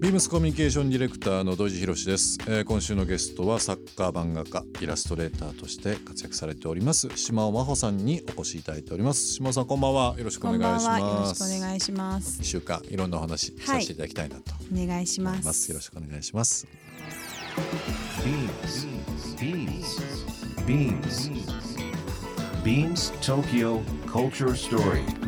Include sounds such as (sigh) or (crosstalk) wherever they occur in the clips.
ビームスコミュニケーションディレクターの土井博です、えー、今週のゲストはサッカー漫画家イラストレーターとして活躍されております島尾真帆さんにお越しいただいております。島尾さんこんばんは。よろしくお願いします。よろしくお願いします。一週間いろんなお話させていただきたいなと、お願いします。よろしくお願いします。ビームスビームスビームスビームス東京 Culture Story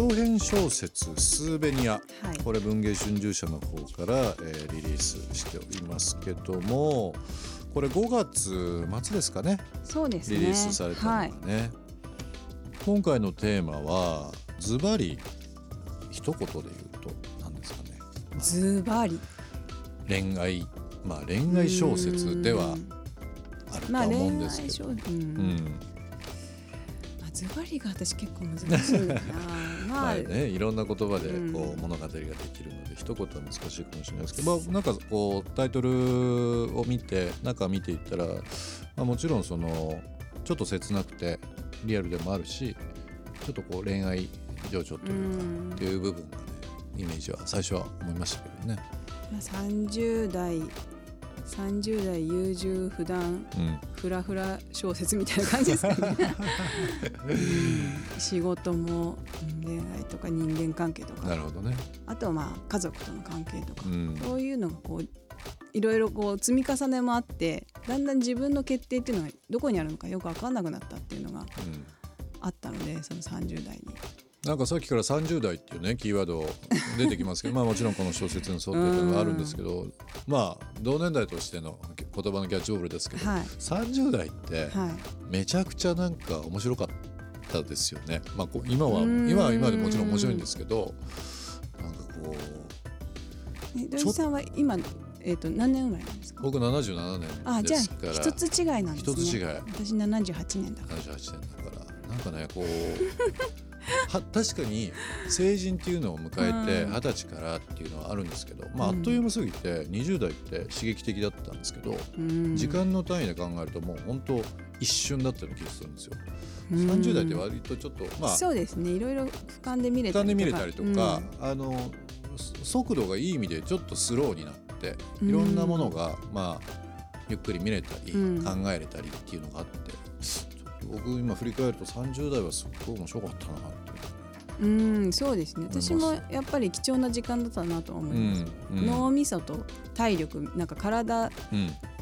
長編小説「スーベニア」はい、これ文藝春秋社の方から、えー、リリースしておりますけどもこれ5月末ですかね。そうですね。リリースされたのがね、はい、今回のテーマはズバリ一言で言うと何ですかね。ズバリ。恋愛。まあ恋愛小説ではあるとは思うんですけど、まあ、うん、うん。ズバリが私結構難しいんだなまあねいろんな言葉でこう物語ができるので、一言は難しいかもしれないですけど、まあ、なんかこうタイトルを見て中見ていったら、まあ、もちろんそのちょっと切なくてリアルでもあるしちょっとこう恋愛情緒というか、っていう部分がねイメージは最初は思いましたけどね。まあ、30代30代優柔不断、うん、フラフラ小説みたいな感じですかね。(laughs) 仕事も恋愛とか人間関係とか。なるほどね。あとはまあ家族との関係とか、うん、そういうのがこういろいろこう積み重ねもあってだんだん自分の決定っていうのがどこにあるのかよく分かんなくなったっていうのがあったので、その30代に。なんかさっきから30代っていうねキーワード出てきますけど (laughs) まあもちろんこの小説に沿ってというのはあるんですけどまあ同年代としての言葉のキャッチボールですけど、はい、30代ってめちゃくちゃなんか面白かったですよね。まあ、今は今は今でもちろん面白いんですけどなんかこう。土井さんは今えっ、ー、と何年生まれなんですか？僕77年あじゃあ一つ違いなんですね。一つ違い。私78年だから。78年だからなんかねこう。(laughs) は確かに成人っていうのを迎えて二十歳からっていうのはあるんですけど、まあ、あっという間すぎて20代って刺激的だったんですけど、時間の単位で考えるともう本当一瞬だったような気がするんですよ。30代って割とちょっとまあそうですね。いろいろ俯瞰で見れたりとか。俯瞰で見れたりとか、うん、あの速度がいい意味でちょっとスローになっていろんなものが、まあゆっくり見れたり、考えれたりっていうのがあって僕今振り返ると30代はすっごい面白かったなって。うんそうですね。私もやっぱり貴重な時間だったなと思います、うんうん、脳みそと体力なんか体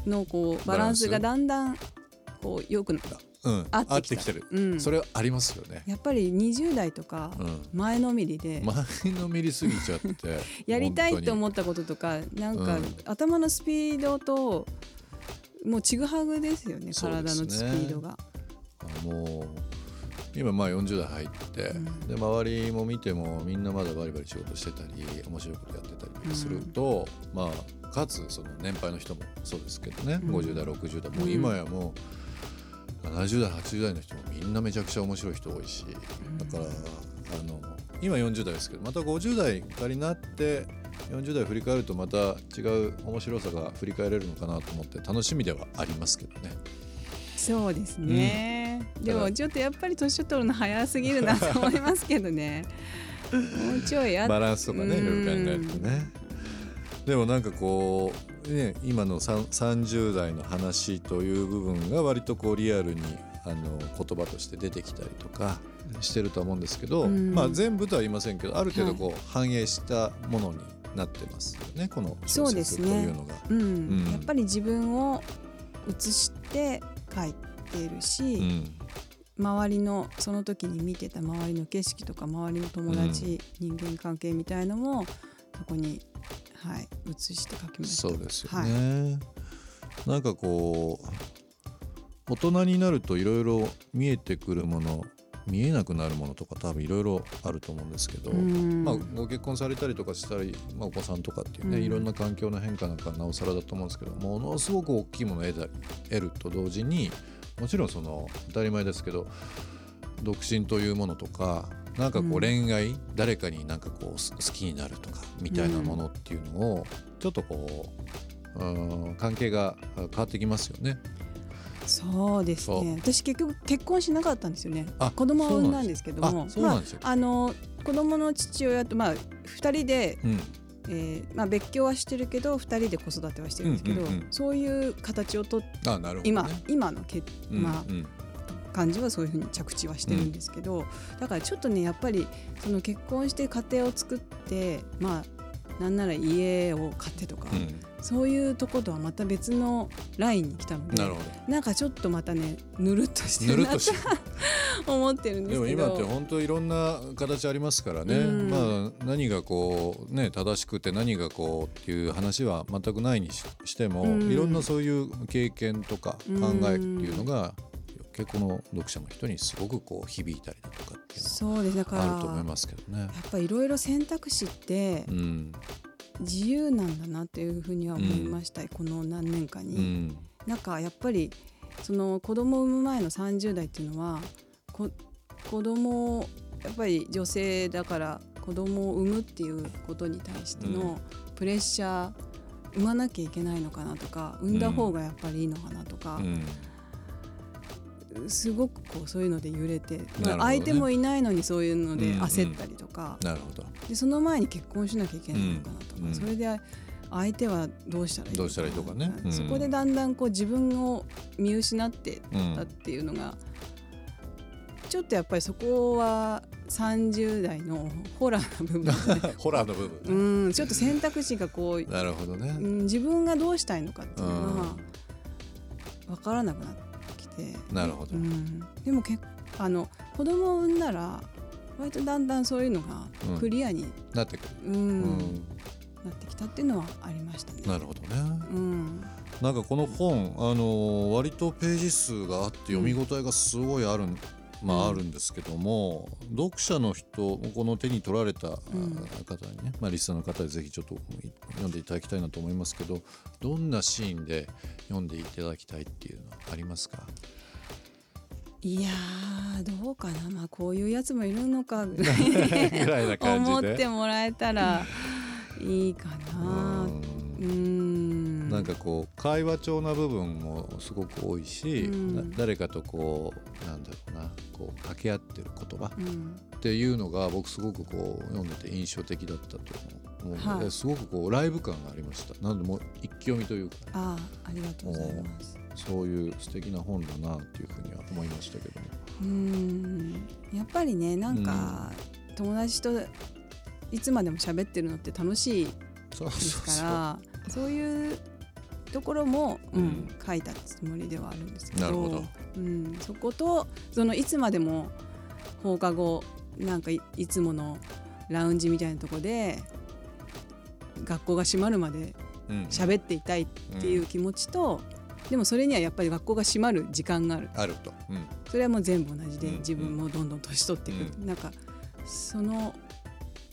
のこうバランスがだんだんこうよくなった。うん、合ってきてる、うん、それありますよね。やっぱり20代とか前のめりで、前のめりすぎちゃって (laughs) やりたいと思ったこととかなんか、頭のスピードともうちぐはぐですよね。体のスピードが。もう今まあ40代入って、うん、で周りも見てもみんなまだバリバリ仕事してたり面白いことやってたりすると、うん、まあかつその年配の人もそうですけどね、うん、50代60代もう今やもう70代80代の人もみんなめちゃくちゃ面白い人多いしだからあの今40代ですけどまた50代になって40代振り返るとまた違う面白さが振り返れるのかなと思って楽しみではありますけどね。そうですね、でもちょっとやっぱり年を取るの早すぎるなと思いますけどね。(laughs) もうちょいやバランスとかねいろいろ考えるとね。でもなんかこうね今の30代の話という部分が割とこうリアルにあの言葉として出てきたりとかしてると思うんですけど、まあ全部とは言いませんけどある程度こう反映したものになってますよね、はい、この小説というのが。うね、うん、うん、やっぱり自分を映して書いているし、うん、周りのその時に見てた周りの景色とか周りの友達、うん、人間関係みたいのもそこに、はい、映して書きました。そうですよね、はい、なんかこう大人になるといろいろ見えてくるもの見えなくなるものとか多分いろいろあると思うんですけど、うん。まあ、ご結婚されたりとかしたり、まあ、お子さんとかっていうね、うん。いろんな環境の変化なんかなおさらだと思うんですけどものすごく大きいものを得たり得ると同時にもちろんその当たり前ですけど独身というものとかなんかこうん。う恋愛、誰かになんかこうす好きになるとかみたいなものっていうのをちょっとこううん関係が変わってきますよね。そうですね。私結局結婚しなかったんですよね。あ子供は産んだんですけども。あまあ、あの子供の父親とまあ2人で、うんえーまあ、別居はしてるけど2人で子育てはしてるんですけど、うんうんうん。そういう形をとっあなるほど、ね、今今のけ、うんまあうん感じはそういうふうに着地はしてるんですけど、だからちょっとねやっぱりその結婚して家庭を作ってまあなんなら家を買ってとか、うそういうとことはまた別のラインに来たのん、でなるほど。なんかちょっとまたねぬるっとしてぬるるなと (laughs) 思ってるんでですもけど。今って本当いろんな形ありますからね、うん。まあ何がこうね正しくて何がこうっていう話は全くないにししても、うん。いろんなそういう経験とか考うん。えっていうのが、結構の読者の人にすごくこう響いたりだとかっていうそうです。だからのはあると思いますけどね。やっぱりいろいろ選択肢ってうん自由なんだなっていうふうには思いました、この何年かうに。ん。なんかやっぱりその子供を産む前の30代っていうのはこ子供をやっぱり女性だから子供を産むっていうことに対してのプレッシャー産まなきゃいけないのかなとか産んだ方がやっぱりいいのかなとかう、んすごくこうそういうので揺れて、ね。まあ相手もいないのにそういうのでうんうん焦ったりとか、なるほど。でその前に結婚しなきゃいけないのかなとか、うんうん。それで相手はどうしたらいいどうしたらいいとかね。うん。そこでだんだんこう自分を見失ってたっていうのが、ちょっとやっぱりそこは30代のホラーな部分 (laughs) ホラーの部分、うん。ちょっと選択肢がこう、なるほどね。うん、自分がどうしたいのかっていうのが分からなくなって。きて、なるほど。うん、でも結あの子供を産んだら割とだんだんそういうのがクリアに、なってくる。うんうんなってきたっていうのはありましたね。なるほどね。うんなんかこの本、あのー割とページ数があって読み応えがすごいある,、まあ、あるんですけども、読者の人この手に取られた方にね、まあ、リスナーの方でぜひちょっと読んでいただきたいなと思いますけどどんなシーンで読んでいただきたいっていうのはありますか？いやーどうかな。まあこういうやつもいるのか。(laughs) ぐらぐいらいな感じ思で。(laughs) ってもらえたらいいかな。うん。うんなんかこう会話調な部分もすごく多いし、うん。な誰かとこうなんだろうなこう掛け合ってる言葉うん。っていうのが僕すごくこう読んでて印象的だったと思う。ので、はい。すごくこうライブ感がありました。なのでもう一気読みというか。ああありがとうございます。そういう素敵な本だなっていうふうには思いましたけども。うん。やっぱりねなんか、友達といつまでも喋ってるのって楽しいですからそういうところも、うんうん。書いたつもりではあるんですけどなるほど。うん、そことそのいつまでも放課後なんかいいつものラウンジみたいなとこで学校が閉まるまでうん喋っていたいっていう気持ちと、でもそれにはやっぱり学校が閉まる時間がある。あると、うん。それはもう全部同じで、うん自分もどんどん年取っていく、うなんかその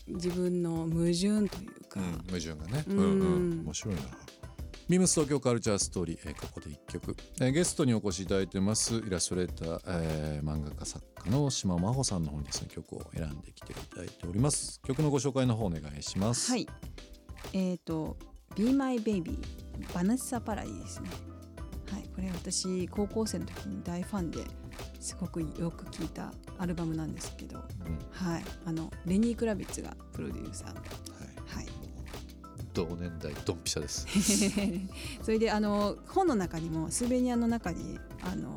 自分の矛盾というか、うん矛盾がね、ううんんうん、面白いな。ビームス東京カルチャーストーリー、えーここで一曲、えーゲストにお越しいただいてます。イラストレーター、えー漫画家作家の島真帆さんの方にですね曲を選んできていただいております。曲のご紹介の方お願いします。はい。えっ、と「Be My Baby」バナッサ・パラディですね。はい。これ私高校生の時に大ファンですごくよく聴いたアルバムなんですけど。うん。はい。あのレニー・クラビッツがプロデューサー同年代ドンピシャです。(laughs) それであの本の中にもスーベニアの中にあの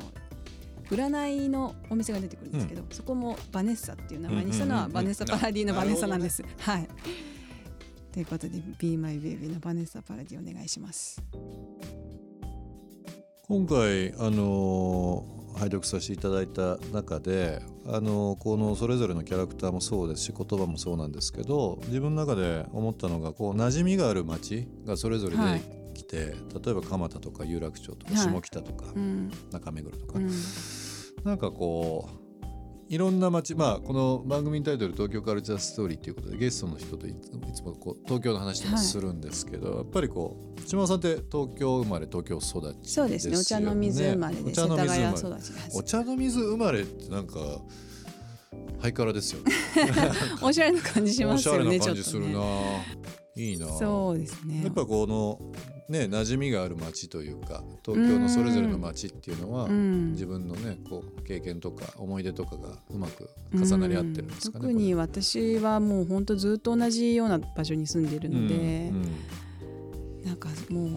占いのお店が出てくるんですけど、そこもバネッサっていう名前にしたのうんうんうんうん。はバネッサ・パラディのバネッサなんです。なはい。ということで「Be My Baby」のバネッサ・パラディお願いします。今回あのー拝読させていただいた中であのーこのそれぞれのキャラクターもそうですし言葉もそうなんですけど自分の中で思ったのがこう馴染みがある街がそれぞれ出てきて、例えば蒲田とか有楽町とかはい。下北とか、うん。中目黒とか、うん。なんかこういろんな街まあこの番組タイトル「東京カルチャーストーリー」ということでゲストの人といつもこう東京の話とかするんですけど、はい、やっぱりこう島さんって東京生まれ東京育ち、ね、そうですね。お茶の水生まれでお茶の水生まれお茶の水生まれってなんかハイカラですよね。(laughs) おしゃれな感じしますよねおしゃれな感じするな、ね、いいな。そうですね。やっぱこのね馴染みがある街というか東京のそれぞれの街っていうのは、自分のねこう経験とか思い出とかがうまく重なり合ってるんですかね、特に私はもう本当ずっと同じような場所に住んでいるので、うんうん、なんかもう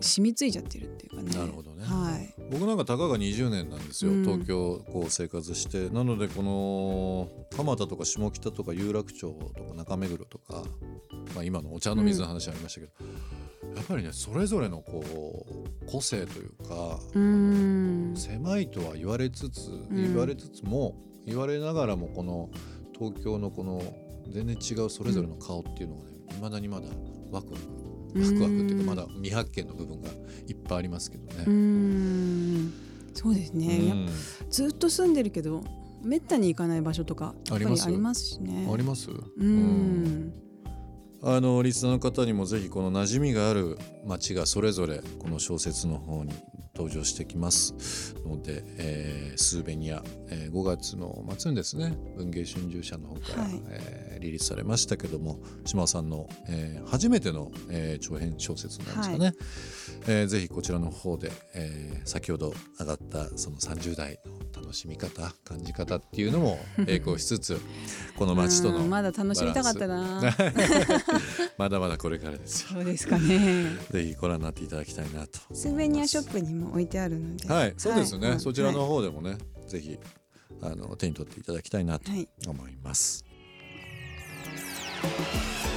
染みついちゃってるっていうかね。なるほどね、はい、僕なんかたかが20年なんですよ、うん、東京こう生活して。なのでこの蒲田とか下北とか有楽町とか中目黒とか、まあ、今のお茶の水の話ありましたけど、やっぱりねそれぞれのこう個性というか狭いとは言われつつ言われつつも、言われながらもこの東京のこの全然違うそれぞれの顔っていうのがねいまだにまだワクワクワクワクっていうかまだ未発見の部分がいっぱいありますけどね。そうですね、ずっと住んでるけどめったに行かない場所とかあります？しね。あります？うんあのリスナーの方にもぜひこの馴染みがある街がそれぞれこの小説の方に登場してきますので、えー、スーベニア、えー、5月の末にですね文藝春秋社の方から、はい、えー、リリースされましたけども島さんの、えー、初めての、えー、長編小説なんですかね、はい、えー、ぜひこちらの方で、えー、先ほど上がったその30代の楽しみ方感じ方っていうのも (laughs) 並行しつつこの街とのまだ楽しみたかったな。(laughs) まだまだこれからですよ。そうですかね。(laughs) ぜひご覧になっていただきたいなとスーベニアショップにも置いてあるので。はいそうですね、はい、そちらの方でもね、はい、ぜひあの手に取っていただきたいなと思います、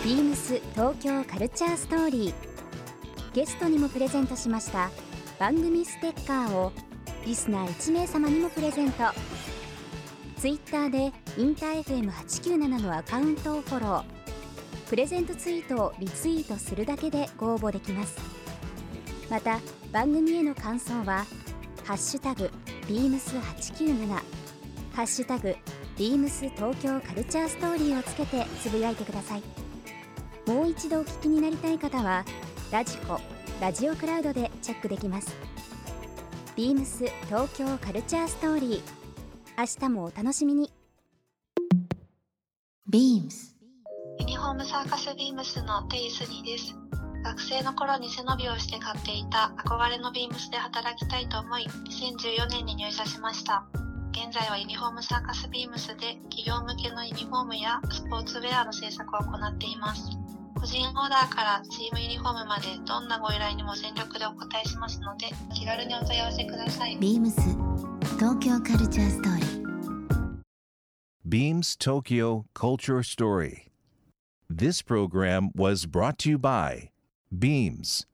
ビームス東京カルチャーストーリー。ゲストにもプレゼントしました番組ステッカーをリスナー1名様にもプレゼント。ツイッターでインター FM897 のアカウントをフォロー。プレゼントツイートをリツイートするだけでご応募できますまた番組への感想は「ハッシュタグビームス897」「ハッシュタグビームス東京カルチャーストーリー」をつけてつぶやいてください。もう一度お聞きになりたい方はラジコラジオクラウドでチェックできます。ビームス東京カルチャーストーリー明日もお楽しみに。ビームス。ユニフォームサーカスビームスのテイスニーです学生の頃に背伸びをして買っていた憧れのビームスで働きたいと思い2014年に入社しました。現在はユニフォームサーカスビームスで企業向けのユニフォームやスポーツウェアの制作を行っています。個人オーダーからチームユニフォームまでどんなご依頼にも全力でお答えしますので気軽にお問い合わせください。ビームス東京カルチャーストーリー Beams Tokyo Culture Story This program was brought to you by Beams